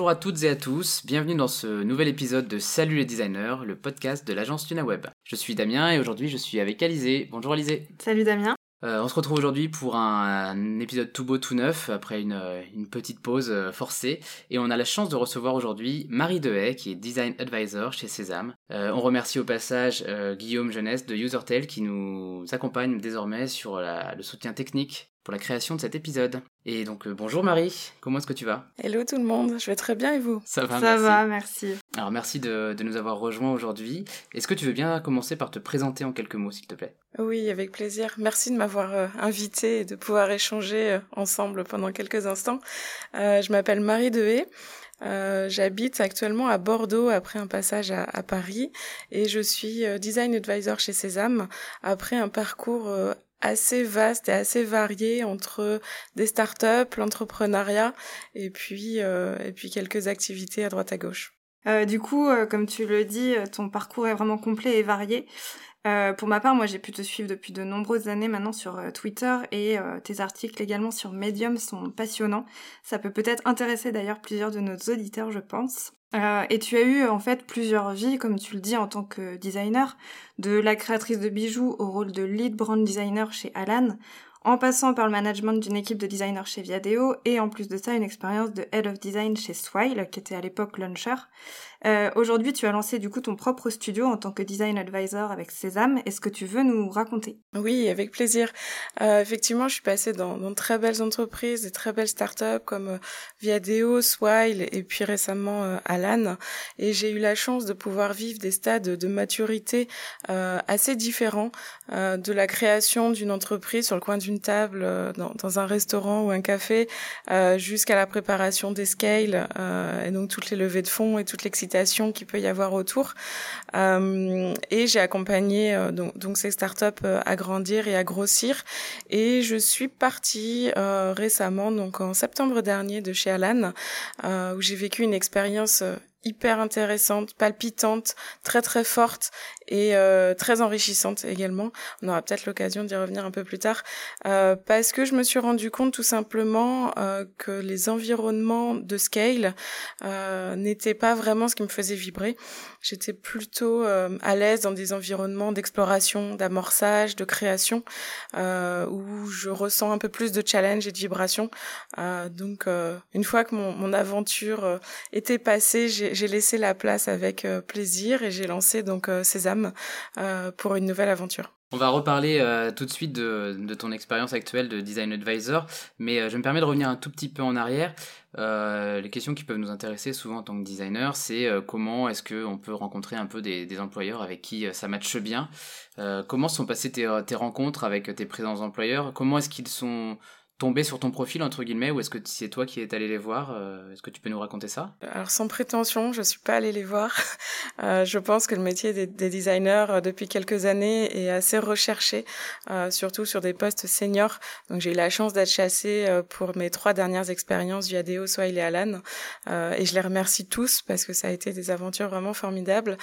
Bonjour à toutes et à tous, bienvenue dans ce nouvel épisode de Salut les designers, le podcast de l'agence TunaWeb. Je suis Damien et aujourd'hui je suis avec Alizé. Bonjour Alizé. Salut Damien. Euh, on se retrouve aujourd'hui pour un, épisode tout beau tout neuf après une, euh, petite pause euh, forcée et on a la chance de recevoir aujourd'hui Marie Dehaye qui est Design Advisor chez Sésame. on remercie au passage Guillaume Jeunesse de UserTel qui nous accompagne désormais sur le soutien technique pour la création de cet épisode. Et donc euh, bonjour Marie, comment est-ce que tu vas? Hello tout le monde, je vais très bien et vous? Ça va, Ça merci. va, merci. Alors merci de, nous avoir rejoints aujourd'hui. Est-ce que tu veux bien commencer par te présenter en quelques mots s'il te plaît? Oui, avec plaisir. Merci de m'avoir euh, invité et de pouvoir échanger euh, ensemble pendant quelques instants. je m'appelle Marie Dehaye. J'habite actuellement à Bordeaux après un passage à, à Paris et je suis design advisor chez Sésame après un parcours assez vaste et assez varié entre des startups, l'entrepreneuriat et puis euh, et puis quelques activités à droite à gauche. Euh, du coup, euh, comme tu le dis, ton parcours est vraiment complet et varié. Pour ma part, moi j'ai pu te suivre depuis de nombreuses années maintenant sur Twitter et tes articles également sur Medium sont passionnants. Ça peut peut-être intéresser d'ailleurs plusieurs de nos auditeurs, je pense. Euh, et tu as eu en fait plusieurs vies, comme tu le dis, en tant que designer, de la créatrice de bijoux au rôle de lead brand designer chez Alan, en passant par le management d'une équipe de designers chez Viadeo, et en plus de ça une expérience de head of design chez Swile, qui était à l'époque Launcher. Euh, aujourd'hui, tu as lancé du coup ton propre studio en tant que design advisor avec Sésame. Est-ce que tu veux nous raconter? Oui, avec plaisir. Euh, effectivement, je suis passée dans, dans, très belles entreprises, des très belles startups comme euh, Viadeo, Swile et puis récemment euh, Alan. Et j'ai eu la chance de pouvoir vivre des stades de maturité euh, assez différents, de la création d'une entreprise sur le coin d'une table dans, dans, un restaurant ou un café, jusqu'à la préparation des scales et donc toutes les levées de fonds et toute l'excitation qu'il peut y avoir autour. Euh, et j'ai accompagné euh, donc, donc, ces startups euh, à grandir et à grossir. Et je suis partie récemment, donc en septembre dernier, de chez Alan, où j'ai vécu une expérience hyper intéressante, palpitante, très très forte et euh, très enrichissante également. On aura peut-être l'occasion d'y revenir un peu plus tard euh, parce que je me suis rendu compte tout simplement euh, que les environnements de scale euh, n'étaient pas vraiment ce qui me faisait vibrer. J'étais plutôt euh, à l'aise dans des environnements d'exploration, d'amorçage, de création euh, où je ressens un peu plus de challenge et de vibration. donc une fois que mon, mon aventure était passée, j'ai j'ai laissé la place avec euh, plaisir et j'ai lancé donc euh, Sésame euh, pour une nouvelle aventure. On va reparler tout de suite de, ton expérience actuelle de design advisor, mais je me permets de revenir un tout petit peu en arrière. les questions qui peuvent nous intéresser souvent en tant que designer, c'est comment est-ce qu'on peut rencontrer un peu des, des employeurs avec qui ça matche bien? comment sont passées tes, tes rencontres avec tes présents employeurs? Comment est-ce qu'ils sont tombé sur ton profil entre guillemets ou est-ce que c'est toi qui es allé les voir euh, Est-ce que tu peux nous raconter ça? Alors sans prétention, je suis pas allée les voir. Euh, je pense que le métier des, designers euh, depuis quelques années est assez recherché, surtout sur des postes seniors. Donc j'ai eu la chance d'être chassée pour mes trois dernières expériences via Deo, Swile et Alan, et je les remercie tous parce que ça a été des aventures vraiment formidables.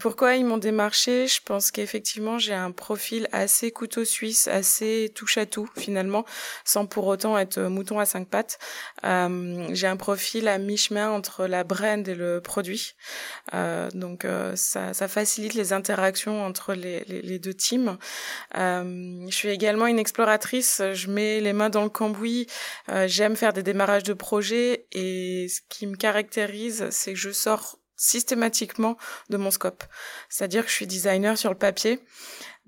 pourquoi ils m'ont démarché? Je pense qu'effectivement j'ai un profil assez couteau suisse, assez touche à tout finalement sans pour autant être mouton à cinq pattes. Euh, j'ai un profil à mi-chemin entre la brand et le produit. Euh, donc euh, ça, facilite les interactions entre les, les, deux teams. Je suis également une exploratrice. Je mets les mains dans le cambouis. J'aime faire des démarrages de projets et ce qui me caractérise, c'est que je sors systématiquement de mon scope. C'est-à-dire que je suis designer sur le papier,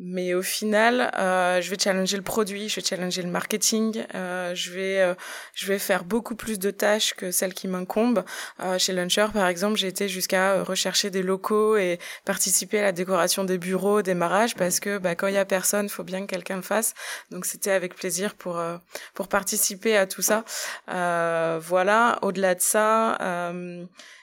mais au final, euh, je vais challenger le produit, je vais challenger le marketing, euh, je vais euh, je vais faire beaucoup plus de tâches que celles qui m'incombent. Euh, chez Launcher, par exemple, j'ai été jusqu'à rechercher des locaux et participer à la décoration des bureaux au démarrage parce que bah, quand il y a personne, faut bien que quelqu'un le fasse. Donc c'était avec plaisir pour euh, pour participer à tout ça. voilà. Au-delà de ça.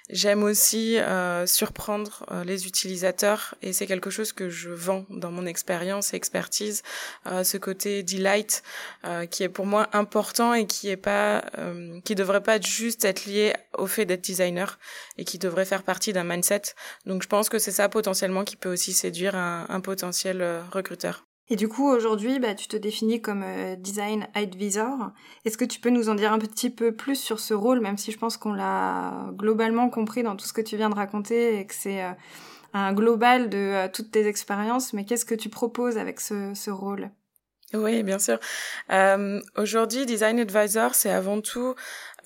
J'aime aussi euh, surprendre euh, les utilisateurs et c'est quelque chose que je vends dans mon expérience et expertise, euh, ce côté delight euh, qui est pour moi important et qui est pas, euh, qui devrait pas juste être lié au fait d'être designer et qui devrait faire partie d'un mindset. Donc je pense que c'est ça potentiellement qui peut aussi séduire un, un potentiel recruteur. Et du coup, aujourd'hui, bah, tu te définis comme design advisor. Est-ce que tu peux nous en dire un petit peu plus sur ce rôle, même si je pense qu'on l'a globalement compris dans tout ce que tu viens de raconter et que c'est un global de toutes tes expériences, mais qu'est-ce que tu proposes avec ce, ce rôle? Oui, bien sûr. Euh, Aujourd'hui, Design Advisor, c'est avant tout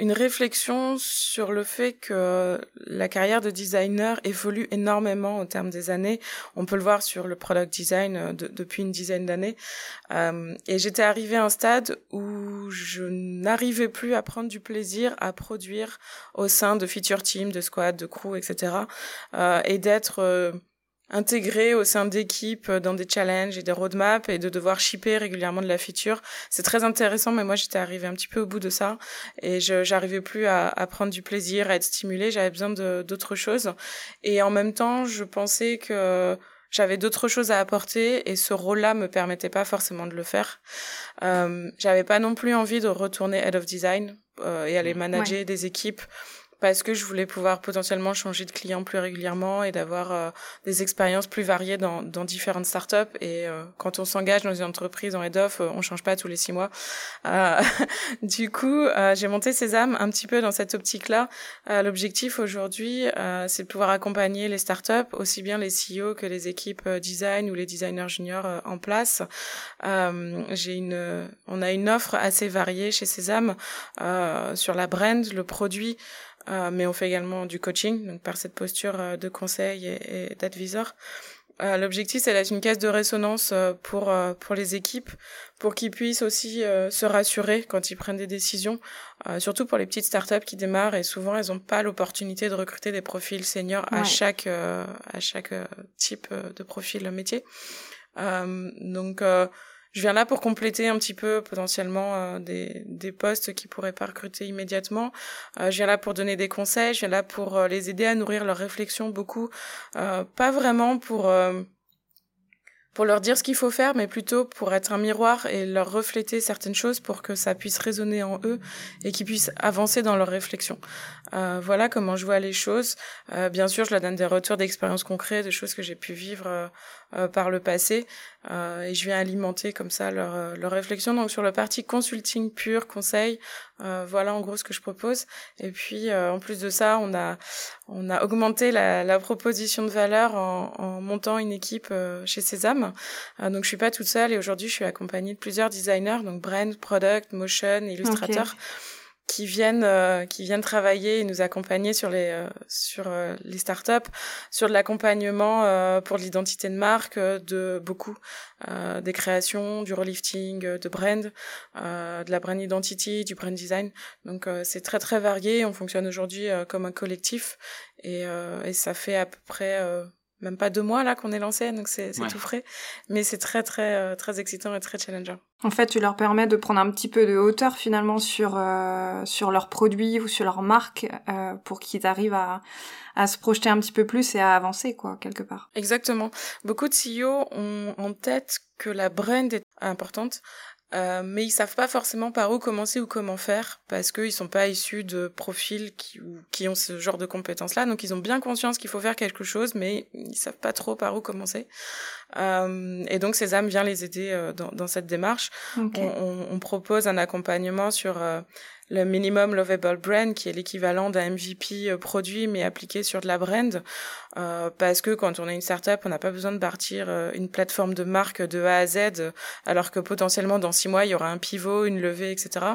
une réflexion sur le fait que la carrière de designer évolue énormément au terme des années. On peut le voir sur le product design euh, depuis une dizaine d'années. Euh, et j'étais arrivée à un stade où je n'arrivais plus à prendre du plaisir à produire au sein de feature team, de squad, de crew, etc. Euh, et d'être intégrer au sein d'équipes euh, dans des challenges et des roadmaps et de devoir shipper régulièrement de la feature. C'est très intéressant, mais moi j'étais arrivée un petit peu au bout de ça et je j'arrivais plus à, à, prendre du plaisir, à être stimulée. J'avais besoin d'autres choses et en même temps, je pensais que j'avais d'autres choses à apporter et ce rôle-là me permettait pas forcément de le faire. Euh, j'avais pas non plus envie de retourner head of design euh, et aller manager des équipes parce que je voulais pouvoir potentiellement changer de client plus régulièrement et d'avoir euh, des expériences plus variées dans, dans différentes startups. Et euh, quand on s'engage dans une entreprise en head-off, euh, on change pas tous les six mois. du coup, j'ai monté Sésame un petit peu dans cette optique-là. L'objectif aujourd'hui, c'est de pouvoir accompagner les startups, aussi bien les CEO que les équipes design ou les designers juniors en place. j'ai une, on a une offre assez variée chez Sésame sur la brand, le produit. Euh, mais on fait également du coaching, donc par cette posture euh, de conseil et, d'advisor. Euh, L'objectif, c'est d'être une caisse de résonance euh, pour pour les équipes, pour qu'ils puissent aussi se rassurer quand ils prennent des décisions, surtout pour les petites startups qui démarrent et souvent elles n'ont pas l'opportunité de recruter des profils seniors à chaque à chaque type de profil métier. donc je viens là pour compléter un petit peu potentiellement euh, des, des postes qui pourraient pas recruter immédiatement. Euh, je viens là pour donner des conseils, je viens là pour euh, les aider à nourrir leur réflexion beaucoup, pas vraiment pour pour leur dire ce qu'il faut faire, mais plutôt pour être un miroir et leur refléter certaines choses pour que ça puisse résonner en eux et qu'ils puissent avancer dans leur réflexion. Euh, voilà comment je vois les choses. Euh, bien sûr, je leur donne des retours d'expériences concrètes, des choses que j'ai pu vivre euh, euh par le passé, euh, et je viens alimenter comme ça leur, euh, leur réflexion. Donc sur le parti consulting pur, conseil, voilà en gros ce que je propose. Et puis en plus de ça, on a on a augmenté la, la proposition de valeur en, en montant une équipe chez Sésame. donc je suis pas toute seule et aujourd'hui je suis accompagnée de plusieurs designers, donc brand, product, motion, illustrateur qui viennent euh, qui viennent travailler et nous accompagner sur les euh, sur euh, les startups, sur de l'accompagnement pour l'identité de marque, de beaucoup des créations, du relifting, de brand, de la brand identity, du brand design. Donc c'est très très varié. On fonctionne aujourd'hui comme un collectif et, et ça fait à peu près même pas deux mois là qu'on est lancé, donc c'est tout frais. Mais c'est très très euh, très excitant et très challengeant. En fait, tu leur permets de prendre un petit peu de hauteur finalement sur euh, sur leurs produits ou sur leur marque euh, pour qu'ils arrivent à à se projeter un petit peu plus et à avancer quoi quelque part. Exactement. Beaucoup de CEO ont en tête que la brand est importante. Euh, mais ils savent pas forcément par où commencer ou comment faire parce qu'ils sont pas issus de profils qui, qui ont ce genre de compétences là donc ils ont bien conscience qu'il faut faire quelque chose mais ils savent pas trop par où commencer euh, et donc Sésame vient les aider euh, dans, dans, cette démarche. On, on, on, propose un accompagnement sur euh, le minimum lovable brand qui est l'équivalent d'un MVP produit mais appliqué sur de la brand. Euh, parce que quand on est une startup on n'a pas besoin de partir une plateforme de marque de A à Z alors que potentiellement dans six mois il y aura un pivot une levée etc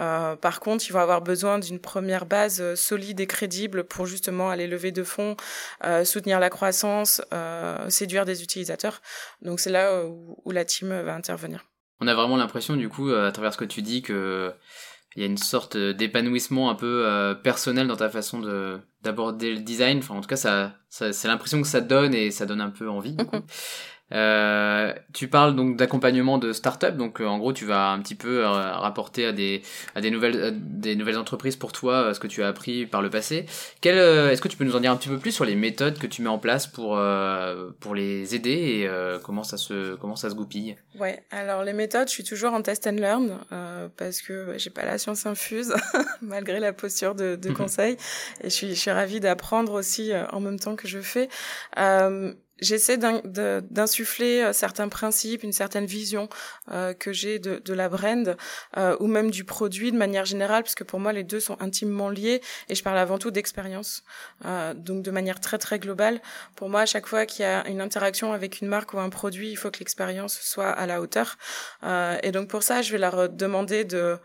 euh, par contre, ils vont avoir besoin d'une première base solide et crédible pour justement aller lever de fonds, euh, soutenir la croissance, euh, séduire des utilisateurs. Donc c'est là où, où, la team va intervenir. On a vraiment l'impression du coup à travers ce que tu dis que il y a une sorte d'épanouissement un peu euh, personnel dans ta façon de d'aborder le design. Enfin, en tout cas, ça, ça c'est l'impression que ça donne et ça donne un peu envie. Mhm. Euh, tu parles donc d'accompagnement de start-up, donc euh, en gros tu vas un petit peu euh, rapporter à des à des nouvelles des nouvelles entreprises pour toi ce que tu as appris par le passé. Quel est-ce que tu peux nous en dire un petit peu plus sur les méthodes que tu mets en place pour pour les aider et comment ça se comment ça se goupille? Ouais, alors les méthodes, je suis toujours en test and learn parce que j'ai pas la science infuse malgré la posture de, de conseil et je suis je suis ravie d'apprendre aussi en même temps que je fais j'essaie d'insuffler euh, certains principes, une certaine vision euh, que j'ai de, de, la brand euh, ou même du produit de manière générale, parce que pour moi les deux sont intimement liés et je parle avant tout d'expérience, euh, donc de manière très très globale. Pour moi, à chaque fois qu'il y a une interaction avec une marque ou un produit, il faut que l'expérience soit à la hauteur. Euh, et donc pour ça, je vais leur demander de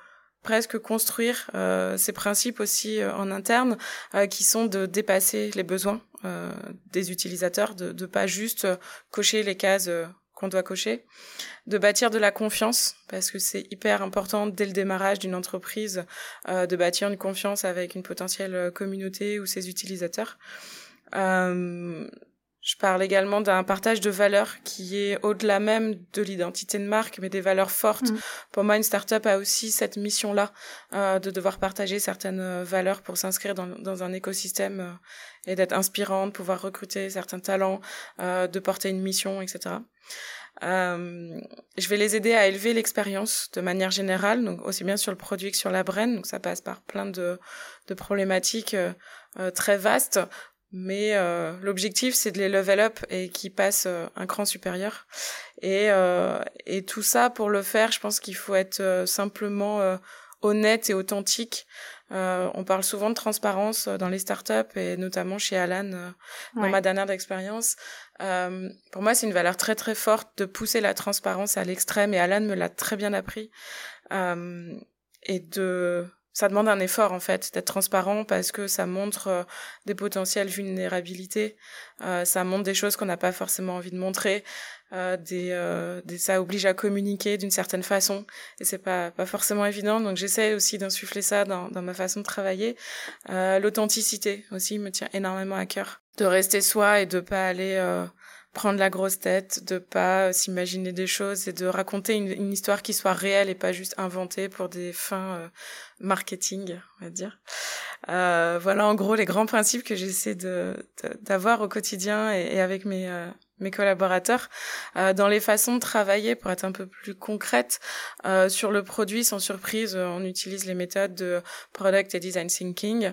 presque construire euh, ces principes aussi euh, en interne euh, qui sont de dépasser les besoins des utilisateurs, de ne pas juste cocher les cases qu'on doit cocher, de bâtir de la confiance parce que c'est hyper important dès le démarrage d'une entreprise de bâtir une confiance avec une potentielle communauté ou ses utilisateurs. Je parle également d'un partage de valeurs qui est au-delà même de l'identité de marque, mais des valeurs fortes. Mm. Pour moi, une startup a aussi cette mission-là euh, de devoir partager certaines euh, valeurs pour s'inscrire dans, dans, un écosystème euh, et d'être inspirante, pouvoir recruter certains talents, euh, de porter une mission, etc. Euh, je vais les aider à élever l'expérience de manière générale, donc aussi bien sur le produit que sur la brand. Donc ça passe par plein de, de problématiques euh, très vastes mais euh, l'objectif c'est de les level up et qu'ils passent euh, un cran supérieur. Et euh, et tout ça pour le faire je pense qu'il faut être euh, simplement euh, honnête et authentique. On parle souvent de transparence dans les startups et notamment chez Alan dans ma dernière expérience. Pour moi c'est une valeur très très forte de pousser la transparence à l'extrême et Alan me l'a très bien appris. Et de ça demande un effort en fait d'être transparent parce que ça montre euh, des potentielles vulnérabilités, euh, ça montre des choses qu'on n'a pas forcément envie de montrer, euh, des, euh, des, ça oblige à communiquer d'une certaine façon et c'est pas pas forcément évident. Donc j'essaie aussi d'insuffler ça dans, dans ma façon de travailler. Euh, L'authenticité aussi me tient énormément à cœur, de rester soi et de pas aller prendre la grosse tête, de pas s'imaginer des choses et de raconter une, histoire qui soit réelle et pas juste inventée pour des fins euh, marketing, on va dire. Euh, voilà en gros les grands principes que j'essaie de d'avoir au quotidien et, et avec mes euh, mes collaborateurs euh, dans les façons de travailler pour être un peu plus concrète euh, sur le produit sans surprise. On utilise les méthodes de product et design thinking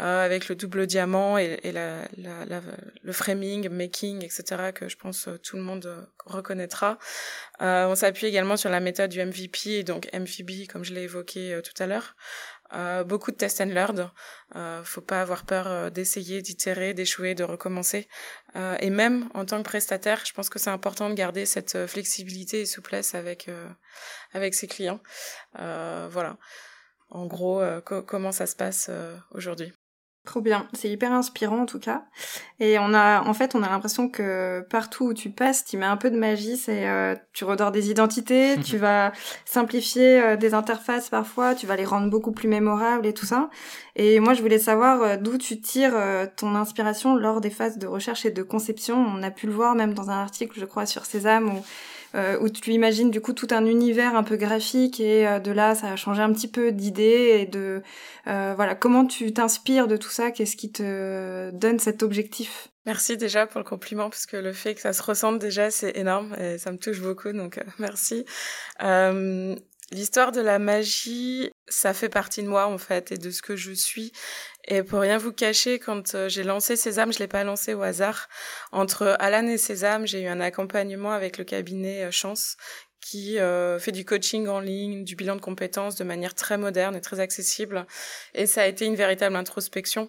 euh, avec le double diamant et, et la, la, la, le framing making etc que je pense tout le monde reconnaîtra. Euh, on s'appuie également sur la méthode du MVP et donc MVB comme je l'ai évoqué euh, tout à l'heure euh, beaucoup de test and learn. Euh, faut pas avoir peur euh, d'essayer, d'itérer, d'échouer, de recommencer. Euh, et même en tant que prestataire, je pense que c'est important de garder cette euh, flexibilité et souplesse avec avec ses clients. voilà. En gros, comment ça se passe aujourd'hui. Trop bien, c'est hyper inspirant en tout cas. Et on a, en fait, on a l'impression que partout où tu passes, tu mets un peu de magie. C'est, euh, tu redors des identités, tu vas simplifier euh, des interfaces parfois, tu vas les rendre beaucoup plus mémorables et tout ça. Et moi, je voulais savoir euh, d'où tu tires ton inspiration lors des phases de recherche et de conception. On a pu le voir même dans un article, je crois, sur Sésame où euh, où tu imagines du coup tout un univers un peu graphique et euh, de là ça a changé un petit peu d'idée et de euh, voilà. Comment tu t'inspires de tout ça? Qu'est-ce qui te donne cet objectif? Merci déjà pour le compliment parce que le fait que ça se ressente déjà c'est énorme et ça me touche beaucoup donc euh, merci. L'histoire de la magie, ça fait partie de moi en fait et de ce que je suis. Et pour rien vous cacher, quand euh, j'ai lancé Sésame, je l'ai pas lancé au hasard. Entre Alan et Sésame, j'ai eu un accompagnement avec le cabinet euh, Chance qui euh, fait du coaching en ligne, du bilan de compétences de manière très moderne et très accessible. Et ça a été une véritable introspection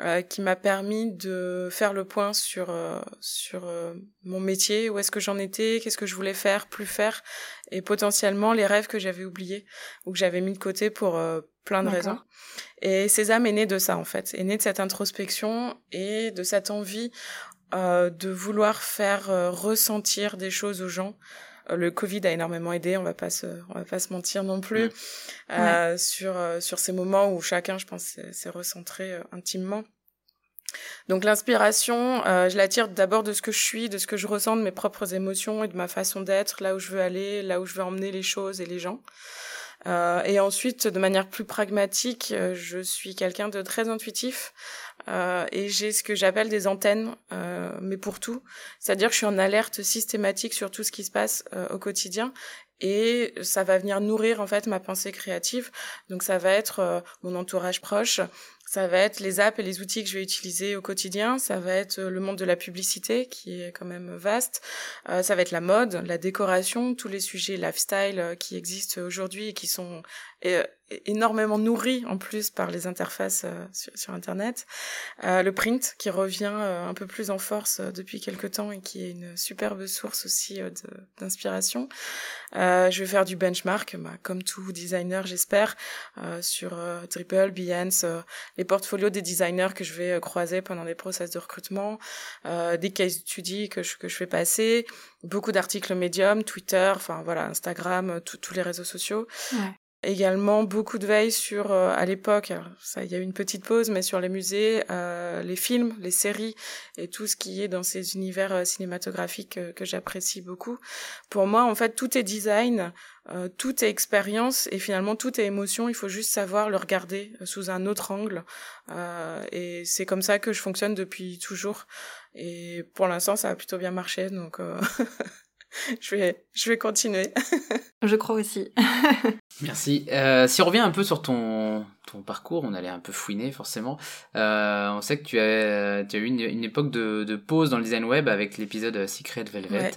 euh, qui m'a permis de faire le point sur euh, sur euh, mon métier, où est-ce que j'en étais, qu'est-ce que je voulais faire, plus faire, et potentiellement les rêves que j'avais oubliés ou que j'avais mis de côté pour euh, plein de raisons. Et Sésame est né de ça en fait, est né de cette introspection et de cette envie de vouloir faire ressentir des choses aux gens le Covid a énormément aidé, on va pas se, on va pas se mentir non plus, ouais. euh, sur euh, sur ces moments où chacun, je pense, s'est recentré euh, intimement. Donc l'inspiration, euh, je la tire d'abord de ce que je suis, de ce que je ressens, de mes propres émotions et de ma façon d'être, là où je veux aller, là où je veux emmener les choses et les gens. Euh, et ensuite, de manière plus pragmatique, je suis quelqu'un de très intuitif euh, et j'ai ce que j'appelle des antennes, euh, mais pour tout. C'est-à-dire que je suis en alerte systématique sur tout ce qui se passe euh, au quotidien et ça va venir nourrir en fait ma pensée créative. Donc ça va être mon entourage proche, ça va être les apps et les outils que je vais utiliser au quotidien. Ça va être le monde de la publicité qui est quand même vaste. Ça va être la mode, la décoration, tous les sujets lifestyle qui existent aujourd'hui et qui sont euh, énormément nourris en plus par les interfaces euh, sur, sur, Internet. Euh, le print qui revient un peu plus en force depuis quelques temps et qui est une superbe source aussi d'inspiration. je vais faire du benchmark, bah, comme tout designer j'espère, sur Dribble, Behance, les portfolios des designers que je vais croiser pendant des process de recrutement, des case studies que je, que je fais passer, beaucoup d'articles médium, Twitter, enfin voilà, Instagram, tous les réseaux sociaux. Ouais également beaucoup de veille sur euh, à l'époque il y a eu une petite pause mais sur les musées euh, les films les séries et tout ce qui est dans ces univers euh, cinématographiques que j'apprécie beaucoup. Pour moi en fait tout est design tout est expérience et finalement tout est émotion. Il faut juste savoir le regarder sous un autre angle et c'est comme ça que je fonctionne depuis toujours. Et pour l'instant ça a plutôt bien marché donc je vais, je vais continuer. je crois aussi. Merci. Euh, si on revient un peu sur ton, ton parcours, on allait un peu fouiner forcément. Euh, on sait que tu as, tu as eu une, une époque de, de, pause dans le design web avec l'épisode Secret Velvet.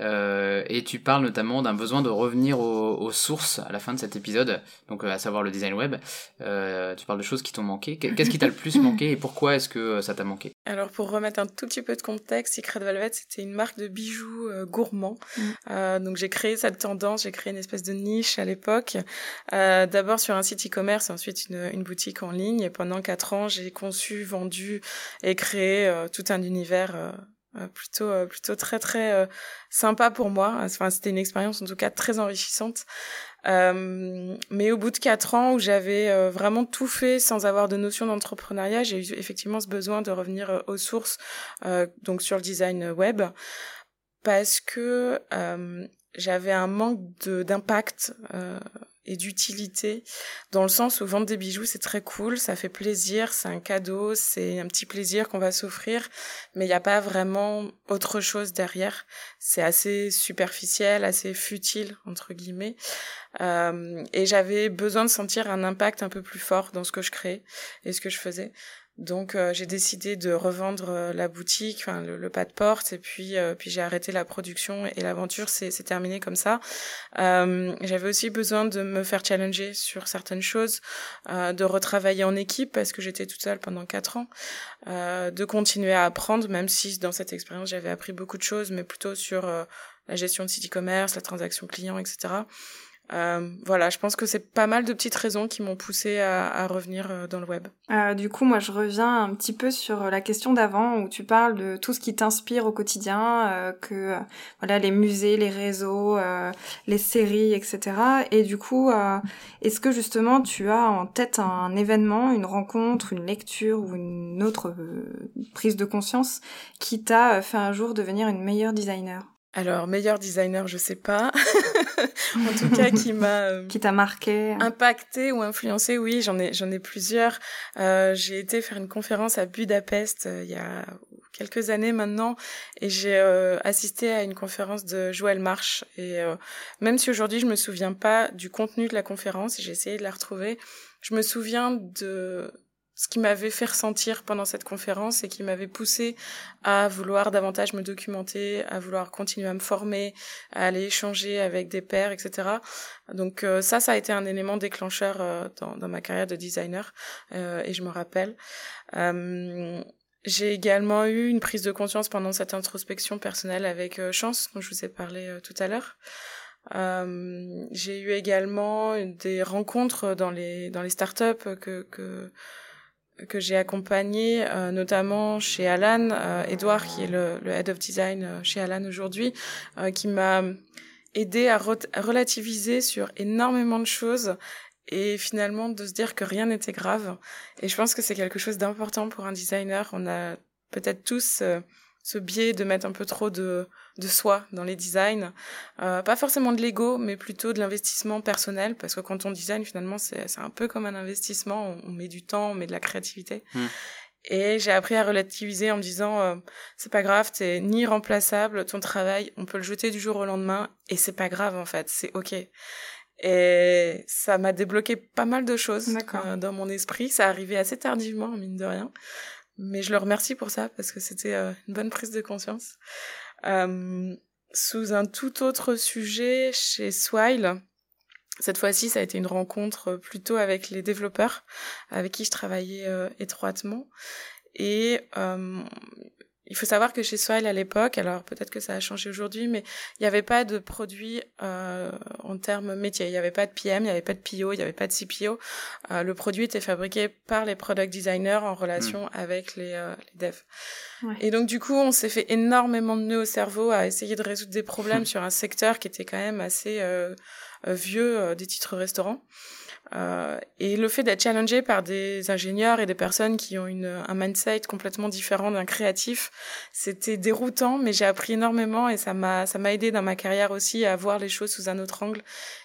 Euh, et tu parles notamment d'un besoin de revenir aux, sources à la fin de cet épisode, donc euh, à savoir le design web. Euh, tu parles de choses qui t'ont manqué. Qu'est-ce qui t'a le plus manqué et pourquoi est-ce que ça t'a manqué? Alors pour remettre un tout petit peu de contexte, Secret Velvet c'était une marque de bijoux gourmands. Mm. donc j'ai créé cette tendance, j'ai créé une espèce de niche à l'époque. D'abord sur un site e-commerce, ensuite une, une, boutique en ligne. Et pendant quatre ans j'ai conçu, vendu et créé tout un univers euh, plutôt euh, plutôt très très euh, sympa pour moi. Enfin c'était une expérience en tout cas très enrichissante. Mais au bout de quatre ans où j'avais vraiment tout fait sans avoir de notion d'entrepreneuriat j'ai eu effectivement ce besoin de revenir aux sources donc sur le design web parce que j'avais un manque d'impact et d'utilité dans le sens où vendre des bijoux c'est très cool, ça fait plaisir, c'est un cadeau, c'est un petit plaisir qu'on va s'offrir, mais il n'y a pas vraiment autre chose derrière. C'est assez superficiel, assez futile entre guillemets, euh, et j'avais besoin de sentir un impact un peu plus fort dans ce que je créais et ce que je faisais. Donc euh, j'ai décidé de revendre euh, la boutique, enfin le, pas de porte, et puis euh, puis j'ai arrêté la production et l'aventure s'est terminée comme ça. J'avais aussi besoin de me faire challenger sur certaines choses, de retravailler en équipe parce que j'étais toute seule pendant quatre ans, de continuer à apprendre, même si dans cette expérience j'avais appris beaucoup de choses, mais plutôt sur la gestion de site e-commerce, la transaction client, etc. Euh, voilà, je pense que c'est pas mal de petites raisons qui m'ont poussé à, à, revenir euh, dans le web. Euh, du coup, moi, je reviens un petit peu sur la question d'avant où tu parles de tout ce qui t'inspire au quotidien, euh, que voilà les musées, les réseaux, les séries, etc. Et du coup, est-ce que justement tu as en tête un événement, une rencontre, une lecture ou une autre prise de conscience qui t'a fait un jour devenir une meilleure designer? Alors, meilleur designer, je sais pas. en tout cas, qui m'a euh, qui t'a marqué, impacté ou influencé. Oui, j'en ai j'en ai plusieurs. Euh, j'ai été faire une conférence à Budapest euh, il y a quelques années maintenant et j'ai euh, assisté à une conférence de Joël March et même si aujourd'hui je me souviens pas du contenu de la conférence, j'ai essayé de la retrouver, je me souviens de ce qui m'avait fait ressentir pendant cette conférence et qui m'avait poussé à vouloir davantage me documenter, à vouloir continuer à me former, à aller échanger avec des pairs, etc. Donc euh, ça, ça a été un élément déclencheur euh, dans, dans, ma carrière de designer euh, et je me rappelle. j'ai également eu une prise de conscience pendant cette introspection personnelle avec Chance, dont je vous ai parlé tout à l'heure. j'ai eu également des rencontres dans les dans les startups que que que j'ai accompagné, euh, notamment chez Alan, euh, Edouard, qui est le, le, head of design euh, chez Alan aujourd'hui, euh, qui m'a aidé à, relativiser sur énormément de choses et finalement de se dire que rien n'était grave. Et je pense que c'est quelque chose d'important pour un designer. On a peut-être tous ce biais de mettre un peu trop de, de soi dans les designs. Euh, pas forcément de l'ego, mais plutôt de l'investissement personnel, parce que quand on design, finalement, c'est un peu comme un investissement. On, met du temps, on met de la créativité. Mmh. Et j'ai appris à relativiser en me disant, euh, c'est pas grave, t'es ni remplaçable, ton travail, on peut le jeter du jour au lendemain, et c'est pas grave en fait, c'est ok. Et ça m'a débloqué pas mal de choses euh, dans mon esprit. Ça arrivait assez tardivement, mine de rien. Mais je le remercie pour ça parce que c'était euh, une bonne prise de conscience. Euh, sous un tout autre sujet, chez Swile, cette fois-ci, ça a été une rencontre plutôt avec les développeurs avec qui je travaillais euh, étroitement. Et euh, il faut savoir que chez Swile à l'époque, alors peut-être que ça a changé aujourd'hui, mais il n'y avait pas de produit euh, en termes métiers. Il n'y avait pas de PM, il n'y avait pas de PO, il n'y avait pas de CPO. Euh, le produit était fabriqué par les product designers en relation hmm. avec les, euh, les devs. Ouais. Et donc du coup, on s'est fait énormément de nœuds au cerveau à essayer de résoudre des problèmes sur un secteur qui était quand même assez euh, euh, vieux des titres restaurants. Euh, et le fait d'être challengé par des ingénieurs et des personnes qui ont une, un mindset complètement différent d'un créatif, c'était déroutant, mais j'ai appris énormément et ça m'a ça m'a aidé dans ma carrière aussi à voir les choses sous un autre angle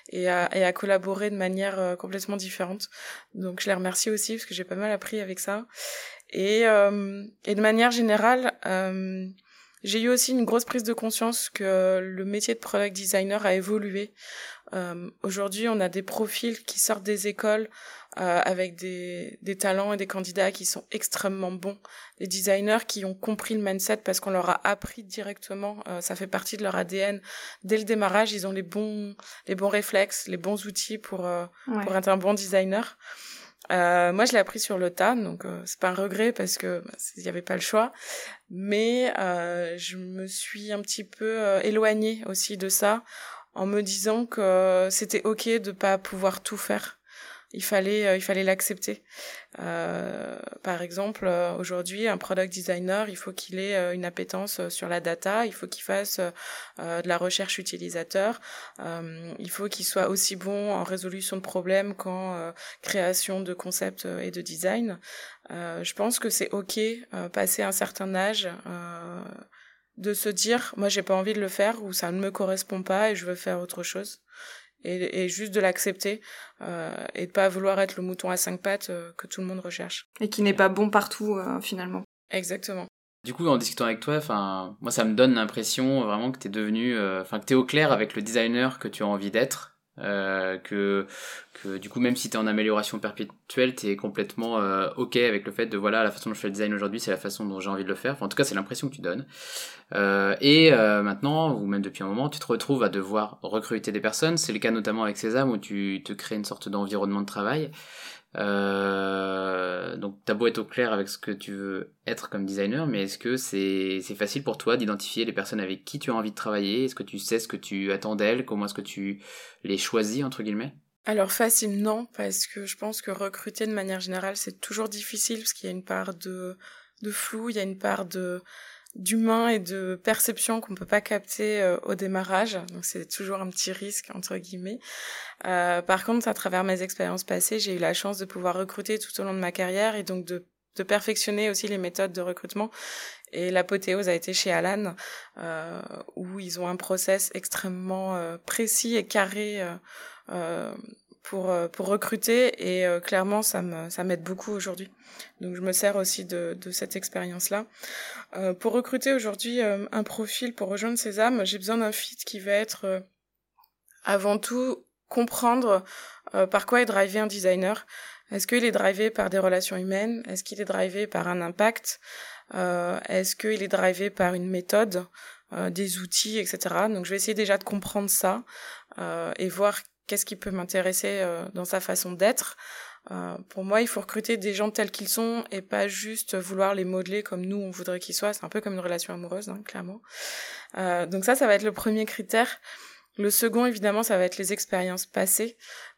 et à, et à collaborer de manière euh, complètement différente. Donc je les remercie aussi parce que j'ai pas mal appris avec ça. Et, euh, et de manière générale, euh, j'ai eu aussi une grosse prise de conscience que le métier de product designer a évolué. Euh, Aujourd'hui, on a des profils qui sortent des écoles euh, avec des, des talents et des candidats qui sont extrêmement bons, des designers qui ont compris le mindset parce qu'on leur a appris directement, euh, ça fait partie de leur ADN. Dès le démarrage, ils ont les bons, les bons réflexes, les bons outils pour, euh, ouais. pour être un bon designer. Euh, moi, je l'ai appris sur le tas, donc euh, c'est pas un regret parce que bah, il n'y avait pas le choix. Mais euh, je me suis un petit peu euh, éloignée aussi de ça en me disant que c'était ok de pas pouvoir tout faire il fallait euh, il fallait l'accepter. Euh, par exemple, euh, aujourd'hui, un product designer, il faut qu'il ait euh, une appétence sur la data, il faut qu'il fasse de la recherche utilisateur, il faut qu'il soit aussi bon en résolution de problèmes qu'en création de concepts et de design. je pense que c'est ok passer un certain âge de se dire moi j'ai pas envie de le faire ou ça ne me correspond pas et je veux faire autre chose et, et juste de l'accepter euh, et de pas vouloir être le mouton à cinq pattes euh, que tout le monde recherche. Et qui n'est pas bon partout euh, finalement. Exactement. Du coup, en discutant avec toi, enfin, moi, ça me donne l'impression vraiment que t'es devenu, euh, enfin, que t'es au clair avec le designer que tu as envie d'être euh, que, que du coup même si tu es en amélioration perpétuelle tu es complètement euh, ok avec le fait de voilà la façon dont je fais le design aujourd'hui c'est la façon dont j'ai envie de le faire. Enfin, en tout cas c'est l'impression que tu donnes. Euh, et euh, maintenant ou même depuis un moment tu te retrouves à devoir recruter des personnes. C'est le cas notamment avec Sésame où tu te crées une sorte d'environnement de travail euh, donc t'as beau être au clair avec ce que tu veux être comme designer, mais est-ce que c'est c'est facile pour toi d'identifier les personnes avec qui tu as envie de travailler? Est-ce que tu sais ce que tu attends d'elles? Comment est-ce que tu les choisis entre guillemets? Alors facile non parce que je pense que recruter de manière générale c'est toujours difficile parce qu'il y a une part de de flou, il y a une part de d'humain et de perception qu'on peut pas capter euh, au démarrage. Donc c'est toujours un petit risque entre guillemets. Euh, par contre, à travers mes expériences passées, j'ai eu la chance de pouvoir recruter tout au long de ma carrière et donc de de perfectionner aussi les méthodes de recrutement. Et l'apothéose a été chez Alan, euh, où ils ont un process extrêmement euh, précis et carré euh, euh pour euh, pour recruter et euh, clairement ça me ça m'aide beaucoup aujourd'hui. Donc je me sers aussi de de cette expérience là euh, pour recruter aujourd'hui un profil pour rejoindre Sésame j'ai besoin d'un fit qui va être avant tout comprendre par quoi est drivé un designer. Est-ce qu'il est drivé par des relations humaines? Est-ce qu'il est drivé par un impact? Est-ce qu'il est drivé par une méthode des outils etc donc je vais essayer déjà de comprendre ça et voir qu'est-ce qui peut m'intéresser euh, dans sa façon d'être. Euh, pour moi, il faut recruter des gens tels qu'ils sont et pas juste vouloir les modeler comme nous on voudrait qu'ils soient. C'est un peu comme une relation amoureuse, hein, clairement. Euh, donc ça, ça va être le premier critère. Le second, évidemment, ça va être les expériences passées.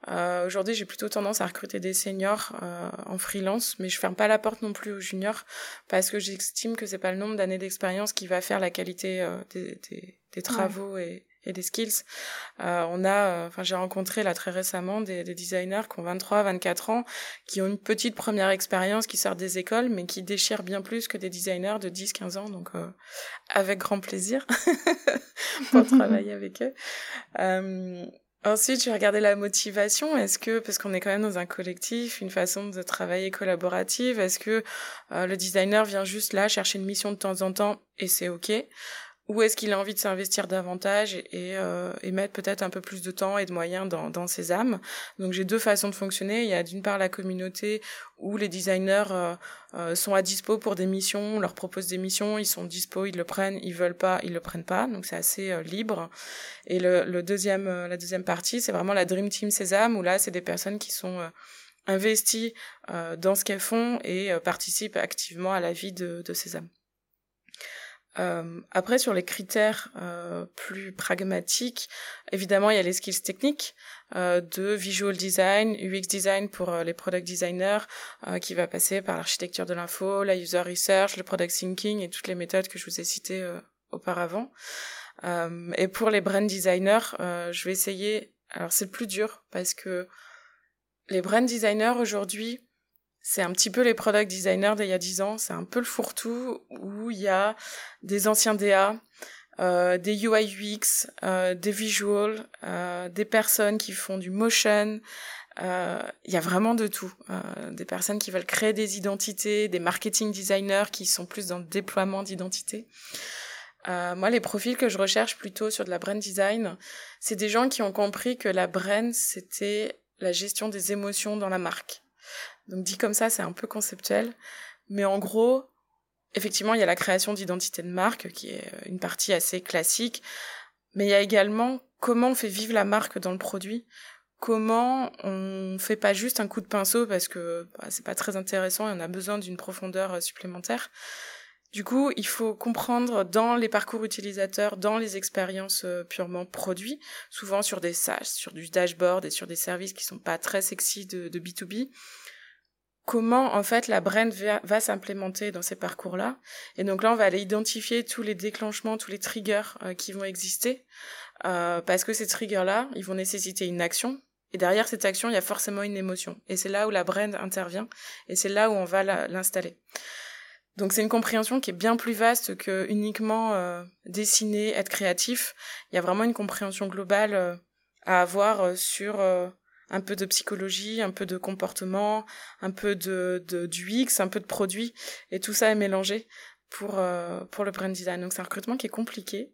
Euh, Aujourd'hui, j'ai plutôt tendance à recruter des seniors euh, en freelance, mais je ferme pas la porte non plus aux juniors parce que j'estime que c'est pas le nombre d'années d'expérience qui va faire la qualité euh, des, des, des, travaux ouais. Et, des skills. Euh, on a, euh, enfin, j'ai rencontré là très récemment des, des, designers qui ont 23, 24 ans, qui ont une petite première expérience, qui sortent des écoles, mais qui déchirent bien plus que des designers de 10, 15 ans. Donc, euh, avec grand plaisir pour travailler avec eux. Ensuite, je vais regarder la motivation. Est-ce que, parce qu'on est quand même dans un collectif, une façon de travailler collaborative, est-ce que euh, le designer vient juste là chercher une mission de temps en temps et c'est ok? Ou est-ce qu'il a envie de s'investir davantage et, euh, et mettre peut-être un peu plus de temps et de moyens dans, dans ses âmes Donc j'ai deux façons de fonctionner. Il y a d'une part la communauté où les designers euh, euh, sont à dispo pour des missions, on leur propose des missions, ils sont dispo, ils le prennent, ils veulent pas, ils le prennent pas. Donc c'est assez euh, libre. Et le, le deuxième, euh, la deuxième partie, c'est vraiment la Dream Team Sésame où là c'est des personnes qui sont investies dans ce qu'elles font et participent activement à la vie de, de Sésame. Euh, après, sur les critères euh, plus pragmatiques, évidemment, il y a les skills techniques euh, de visual design, UX design pour euh, les product designers, euh, qui va passer par l'architecture de l'info, la user research, le product thinking et toutes les méthodes que je vous ai citées euh, auparavant. et pour les brand designers, je vais essayer. Alors, c'est plus dur parce que les brand designers aujourd'hui c'est un petit peu les product designers d'il y a 10 ans. C'est un peu le fourre-tout où il y a des anciens DA, euh, des UI UX, euh, des visuals, euh, des personnes qui font du motion. Euh, il y a vraiment de tout. Euh, des personnes qui veulent créer des identités, des marketing designers qui sont plus dans le déploiement d'identités. moi, les profils que je recherche plutôt sur de la brand design, c'est des gens qui ont compris que la brand, c'était la gestion des émotions dans la marque. Donc dit comme ça, c'est un peu conceptuel. Mais en gros, effectivement, il y a la création d'identité de marque, qui est une partie assez classique. Mais il y a également comment on fait vivre la marque dans le produit. Comment on fait pas juste un coup de pinceau parce que bah, c'est pas très intéressant et on a besoin d'une profondeur euh, supplémentaire. Du coup, il faut comprendre dans les parcours utilisateurs, dans les expériences euh, purement produits, souvent sur des SaaS, sur du dashboard et sur des services qui sont pas très sexy de, de B2B, comment en fait la brand va, s'implémenter dans ces parcours-là. Et donc là, on va aller identifier tous les déclenchements, tous les triggers euh, qui vont exister, euh, parce que ces triggers-là, ils vont nécessiter une action. Et derrière cette action, il y a forcément une émotion. Et c'est là où la brand intervient, et c'est là où on va l'installer. Donc c'est une compréhension qui est bien plus vaste que uniquement euh, dessiner, être créatif. Il y a vraiment une compréhension globale euh, à avoir sur un peu de psychologie, un peu de comportement, un peu de, de du X, un peu de produit, et tout ça est mélangé pour euh, pour le brand design. Donc c'est un recrutement qui est compliqué.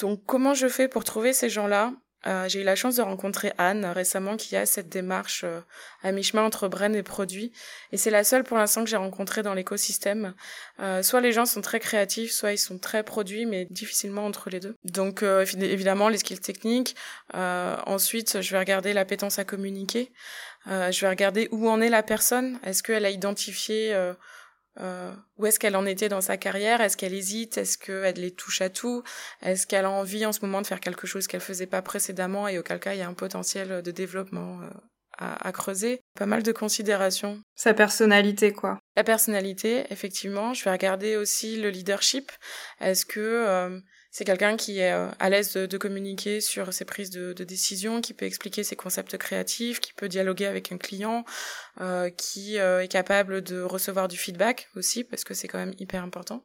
Donc comment je fais pour trouver ces gens-là? Euh, j'ai eu la chance de rencontrer Anne récemment qui a cette démarche euh, à mi-chemin entre brand et produit. Et c'est la seule pour l'instant que j'ai rencontrée dans l'écosystème. Euh, soit les gens sont très créatifs, soit ils sont très produits, mais difficilement entre les deux. Donc évidemment les skills techniques. ensuite, je vais regarder l'appétence à communiquer. je vais regarder où en est la personne. Est-ce qu'elle a identifié euh, où est-ce qu'elle en était dans sa carrière? Est-ce qu'elle hésite? Est-ce qu'elle les touche à tout? Est-ce qu'elle a envie en ce moment de faire quelque chose qu'elle faisait pas précédemment et auquel cas il y a un potentiel de développement euh, à, à, creuser? Pas mal de considérations. Sa personnalité, quoi. La personnalité, effectivement. Je vais regarder aussi le leadership. Est-ce que euh, c'est quelqu'un qui est euh, à l'aise de, communiquer sur ses prises de, de décision, qui peut expliquer ses concepts créatifs, qui peut dialoguer avec un client, euh, qui euh, est capable de recevoir du feedback aussi, parce que c'est quand même hyper important.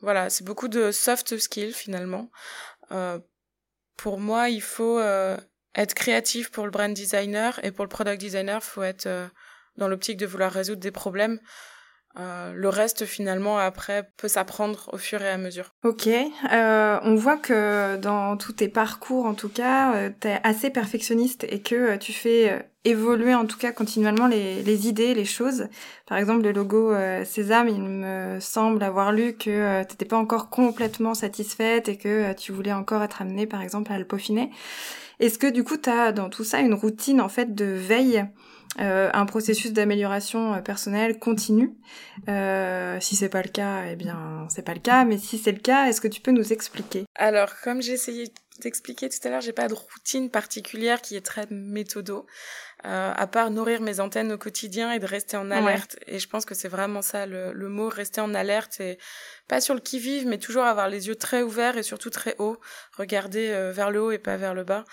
voilà, c'est beaucoup de soft skills finalement. pour moi, il faut être créatif pour le brand designer et pour le product designer, il faut être dans l'optique de vouloir résoudre des problèmes. Euh, le reste, finalement, après, peut s'apprendre au fur et à mesure. Ok. Euh, on voit que dans tous tes parcours, en tout cas, euh, tu es assez perfectionniste et que euh, tu fais euh, évoluer, en tout cas, continuellement les, idées, les choses. Par exemple, le logo Sésame, il me semble avoir lu que tu n'étais pas encore complètement satisfaite et que tu voulais encore être amenée, par exemple, à le peaufiner. Est-ce que, du coup, tu as dans tout ça une routine, en fait, de veille euh, un processus d'amélioration euh, personnelle continue. Euh, si c'est pas le cas, eh bien c'est pas le cas. Mais si c'est le cas, est-ce que tu peux nous expliquer? Alors, comme j'ai essayé d'expliquer tout à l'heure, j'ai pas de routine particulière qui est très méthodo. Euh, à part nourrir mes antennes au quotidien et de rester en alerte. Et je pense que c'est vraiment ça le, le, mot, rester en alerte et pas sur le qui-vive, mais toujours avoir les yeux très ouverts et surtout très haut, regarder euh, vers le haut et pas vers le bas,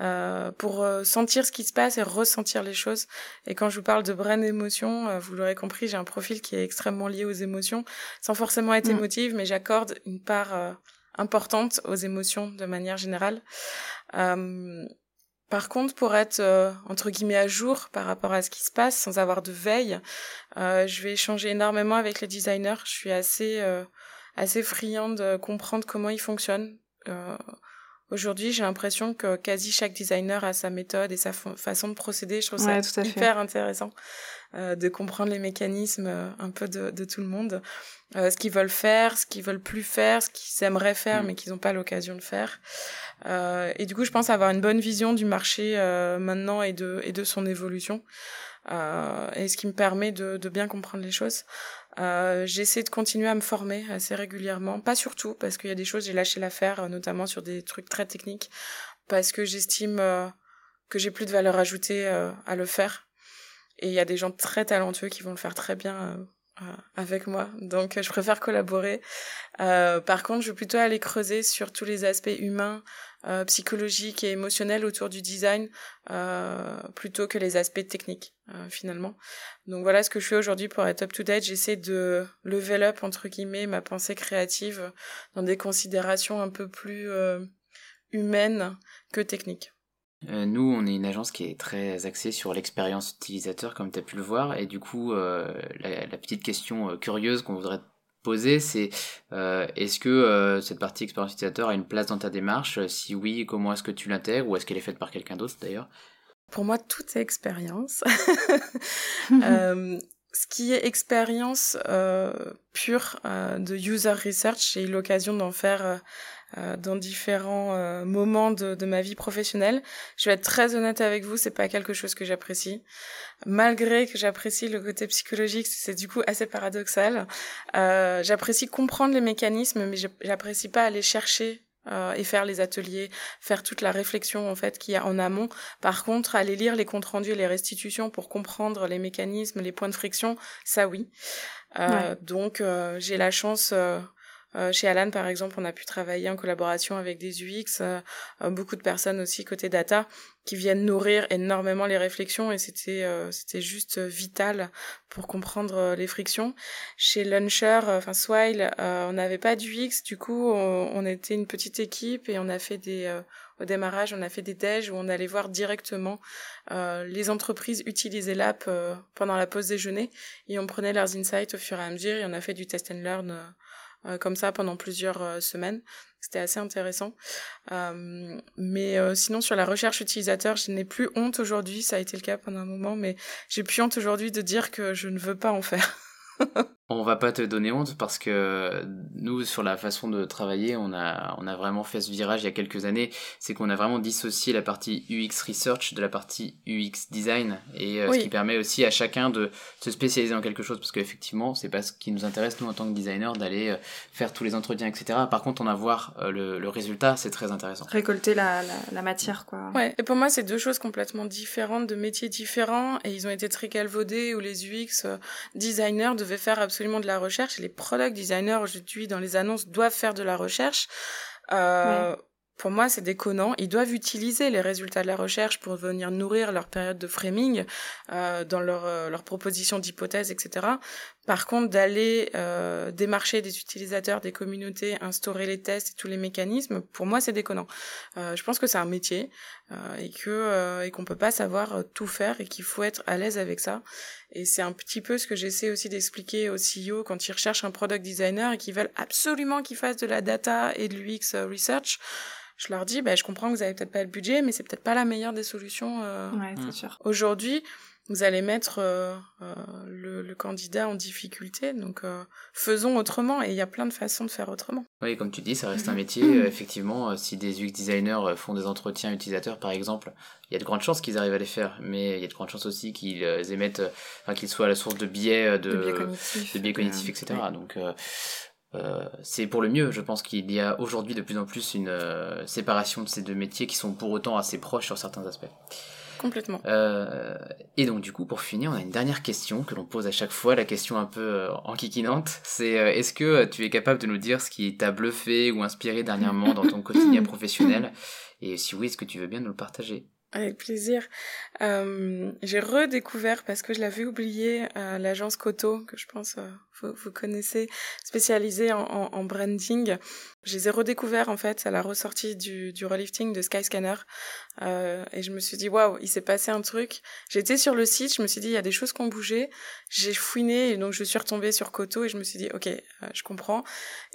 euh, pour euh, sentir ce qui se passe et ressentir les choses. Et quand je vous parle de brain émotion, euh, vous l'aurez compris, j'ai un profil qui est extrêmement lié aux émotions, sans forcément être mm. émotive, mais j'accorde une part importante aux émotions de manière générale. Par contre, pour être entre guillemets à jour par rapport à ce qui se passe, sans avoir de veille, je vais échanger énormément avec les designers. Je suis assez assez friande de comprendre comment ils fonctionnent. Aujourd'hui, j'ai l'impression que quasi chaque designer a sa méthode et sa façon de procéder. Je trouve ça hyper intéressant euh, de comprendre les mécanismes euh, un peu de, de, tout le monde, euh, ce qu'ils veulent faire, ce qu'ils veulent plus faire, ce qu'ils aimeraient faire mm. mais qu'ils n'ont pas l'occasion de faire. Et du coup, je pense avoir une bonne vision du marché maintenant et de, et de son évolution. et ce qui me permet de, de bien comprendre les choses. Euh, j'essaie de continuer à me former assez régulièrement, pas surtout parce qu'il y a des choses j'ai lâché l'affaire, euh, notamment sur des trucs très techniques, parce que j'estime euh, que j'ai plus de valeur ajoutée à le faire. Et il y a des gens très talentueux qui vont le faire très bien avec moi, donc je préfère collaborer. par contre, je vais plutôt aller creuser sur tous les aspects humains, euh, psychologique et émotionnel autour du design euh, plutôt que les aspects techniques euh, finalement. Donc voilà ce que je fais aujourd'hui pour être up to date. J'essaie de level up entre guillemets ma pensée créative dans des considérations un peu plus humaines que techniques. nous, on est une agence qui est très axée sur l'expérience utilisateur, comme tu as pu le voir, et du coup, la, la, petite question curieuse qu'on voudrait poser, c'est euh, est-ce que euh, cette partie expérience utilisateur a une place dans ta démarche? Si oui, comment est-ce que tu l'intègres? Ou est-ce qu'elle est faite par quelqu'un d'autre d'ailleurs? Pour moi, tout est expérience. euh, ce qui est expérience euh, pure euh, de user research, j'ai eu l'occasion d'en faire euh, dans différents euh, moments de, de, ma vie professionnelle. Je vais être très honnête avec vous, c'est pas quelque chose que j'apprécie. Malgré que j'apprécie le côté psychologique, c'est du coup assez paradoxal. Euh, j'apprécie comprendre les mécanismes, mais j'apprécie pas aller chercher euh, et faire les ateliers, faire toute la réflexion en fait qu'il y a en amont. Par contre, aller lire les comptes rendus et les restitutions pour comprendre les mécanismes, les points de friction, ça oui. Euh, Donc euh, j'ai la chance euh, chez Alan, par exemple, on a pu travailler en collaboration avec des UX, euh, euh, beaucoup de personnes aussi côté data qui viennent nourrir énormément les réflexions et c'était c'était juste vital pour comprendre les frictions. Chez Launcher, enfin Swile, on n'avait pas d'UX, du coup on, était une petite équipe et on a fait des au démarrage, on a fait des déj où on allait voir directement euh, les entreprises utiliser l'app pendant la pause déjeuner et on prenait leurs insights au fur et à mesure et on a fait du test and learn euh, comme ça pendant plusieurs euh, semaines. C'était assez intéressant. Euh, mais sinon, sur la recherche utilisateur, je n'ai plus honte aujourd'hui. Ça a été le cas pendant un moment, mais j'ai plus honte aujourd'hui de dire que je ne veux pas en faire. on va pas te donner honte parce que nous, sur la façon de travailler, on a, on a vraiment fait ce virage il y a quelques années. C'est qu'on a vraiment dissocié la partie UX research de la partie UX design et euh, ce qui permet aussi à chacun de se spécialiser en quelque chose parce qu'effectivement, c'est pas ce qui nous intéresse nous en tant que designer d'aller euh, faire tous les entretiens, etc. Par contre, on a voir euh, le, le, résultat, c'est très intéressant. Récolter la, la, la, matière, quoi. Ouais. Et pour moi, c'est deux choses complètement différentes, de métiers différents et ils ont été très calvaudés où les UX designers devaient faire absolument de la recherche. Les product designers aujourd'hui dans les annonces doivent faire de la recherche. Euh, pour moi, c'est déconnant. Ils doivent utiliser les résultats de la recherche pour venir nourrir leur période de framing euh, dans leur, euh, leur proposition d'hypothèse, etc. Par contre, d'aller euh, démarcher des utilisateurs, des communautés, instaurer les tests et tous les mécanismes, pour moi, c'est déconnant. Euh, je pense que c'est un métier euh, et que euh, et qu'on peut pas savoir tout faire et qu'il faut être à l'aise avec ça. Et c'est un petit peu ce que j'essaie aussi d'expliquer aux CEO quand ils recherchent un product designer et qu'ils veulent absolument qu'ils fassent de la data et de l'UX research je leur dis, bah, je comprends que vous avez peut-être pas le budget, mais c'est peut-être pas la meilleure des solutions. Euh, ouais, sûr. Aujourd'hui, vous allez mettre euh, euh, le, le, candidat en difficulté, donc euh, faisons autrement, et il y a plein de façons de faire autrement. Oui, comme tu dis, ça reste un métier. Euh, effectivement, si des UX designers font des entretiens utilisateurs, par exemple, il y a de grandes chances qu'ils arrivent à les faire, mais il y a de grandes chances aussi qu'ils émettent, enfin, qu'ils soient à la source de biais, de, de biais cognitifs, de biais cognitifs etc. Donc, euh, c'est pour le mieux. Je pense qu'il y a aujourd'hui de plus en plus une euh, séparation de ces deux métiers qui sont pour autant assez proches sur certains aspects. Complètement. Euh, et donc du coup, pour finir, on a une dernière question que l'on pose à chaque fois, la question un peu euh, enquiquinante. C'est est-ce que tu es capable de nous dire ce qui t'a bluffé ou inspiré dernièrement dans ton quotidien professionnel? Et si oui, est-ce que tu veux bien nous le partager? Avec plaisir. Euh, j'ai redécouvert, parce que je l'avais oublié, euh, l'agence Coto, que je pense euh, vous, connaissez, spécialisés en, en, branding. Je les ai redécouverts en fait à la ressortie du, du relifting de Skyscanner euh, et je me suis dit waouh, il s'est passé un truc. J'étais sur le site, je me suis dit il y a des choses qui ont bougé. J'ai fouiné et donc je suis retombée sur Koto et je me suis dit ok, euh, je comprends.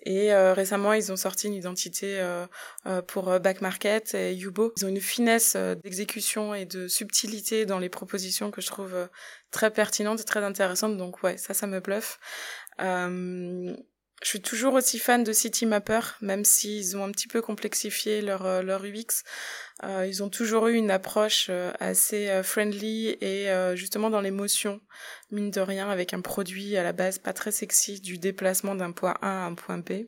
Et euh, récemment ils ont sorti une identité euh, euh pour Back Market et Yubo. Ils ont une finesse d'exécution et de subtilité dans les propositions que je trouve très pertinente et très intéressante. Donc ouais, ça, ça me bluffe. Euh, je suis toujours aussi fan de Citymapper, même s'ils ont un petit peu complexifié leur, euh, leur UX. Euh, ils ont toujours eu une approche euh, assez friendly et justement dans l'émotion, mine de rien, avec un produit à la base pas très sexy du déplacement d'un point A à un point B.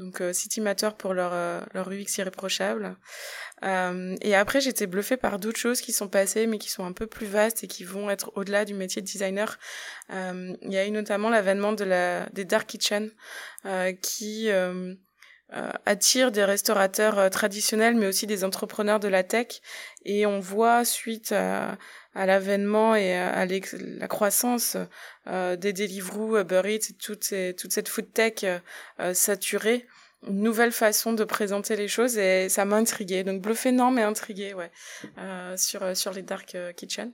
Donc euh, Citymatter pour leur, euh, leur UX irréprochable. Euh, et après, j'étais bluffée par d'autres choses qui sont passées, mais qui sont un peu plus vastes et qui vont être au-delà du métier de designer. Euh, il y a eu notamment l'avènement de la, des Dark Kitchen, euh, qui attire des restaurateurs traditionnels, mais aussi des entrepreneurs de la tech. Et on voit, suite à, à l'avènement et à, la croissance euh, des Deliveroo, Uber Eats, toute, cette food tech euh, saturée, une nouvelle façon de présenter les choses et ça m'a intriguée. Donc bluffé non, mais intriguée, ouais, euh, sur sur les dark kitchen.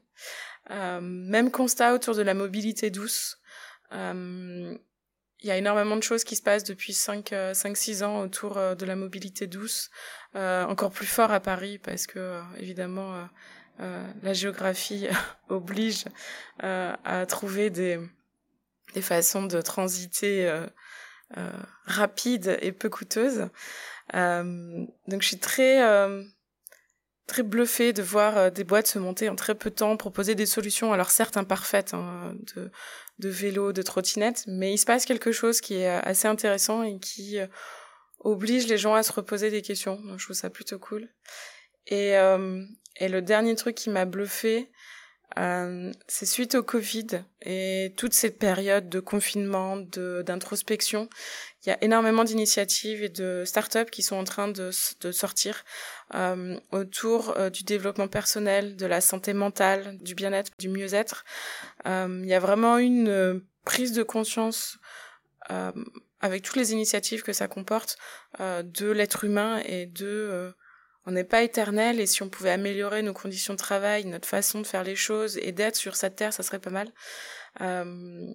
même constat autour de la mobilité douce. Il y a énormément de choses qui se passent depuis 5 cinq 6 ans autour de la mobilité douce, encore plus fort à Paris parce que évidemment la géographie oblige euh, à trouver des, des façons de transiter euh, rapides et peu coûteuses. donc je suis très très bluffée de voir des boîtes se monter en très peu de temps, proposer des solutions, alors certes imparfaites, hein, de, de vélo, de trottinette, mais il se passe quelque chose qui est assez intéressant et qui oblige les gens à se reposer des questions. Donc, je trouve ça plutôt cool. Et, euh, et le dernier truc qui m'a bluffé, euh, c'est suite au Covid et toute cette période de confinement, de d'introspection, il y a énormément d'initiatives et de startups qui sont en train de, de sortir euh, autour euh, du développement personnel, de la santé mentale, du bien-être, du mieux-être. Euh, il y a vraiment une euh, prise de conscience avec toutes les initiatives que ça comporte de l'être humain et de on n'est pas éternel et si on pouvait améliorer nos conditions de travail, notre façon de faire les choses et d'être sur cette terre, ça serait pas mal. Euh,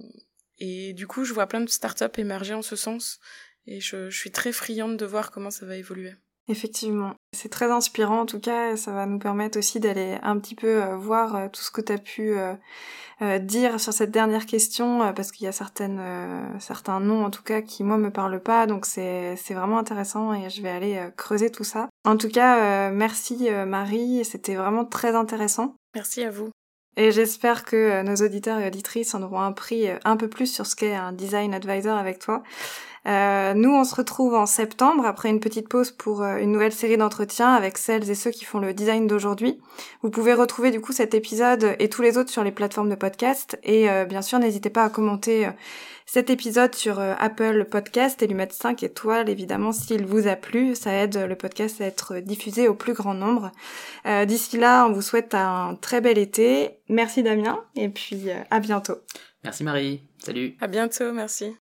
et du coup, je vois plein de startups émerger en ce sens et je, suis très friande de voir comment ça va évoluer. Effectivement, c'est très inspirant en tout cas, ça va nous permettre aussi d'aller un petit peu euh, voir euh, tout ce que tu as pu dire sur cette dernière question, parce qu'il y a certaines, certains noms en tout cas qui moi me parlent pas, donc c'est vraiment intéressant et je vais aller creuser tout ça. En tout cas, merci Marie, c'était vraiment très intéressant. Merci à vous. Et j'espère que nos auditeurs et auditrices en auront appris un peu plus sur ce qu'est un design advisor avec toi. Euh, nous, on se retrouve en septembre après une petite pause pour euh, une nouvelle série d'entretiens avec celles et ceux qui font le design d'aujourd'hui. Vous pouvez retrouver du coup cet épisode et tous les autres sur les plateformes de podcast et euh, bien sûr n'hésitez pas à commenter cet épisode sur Apple Podcast et lui mettre 5 étoiles évidemment s'il vous a plu. Ça aide le podcast à être diffusé au plus grand nombre. D'ici là, on vous souhaite un très bel été. Merci Damien et puis à bientôt. Merci Marie. Salut. À bientôt, merci.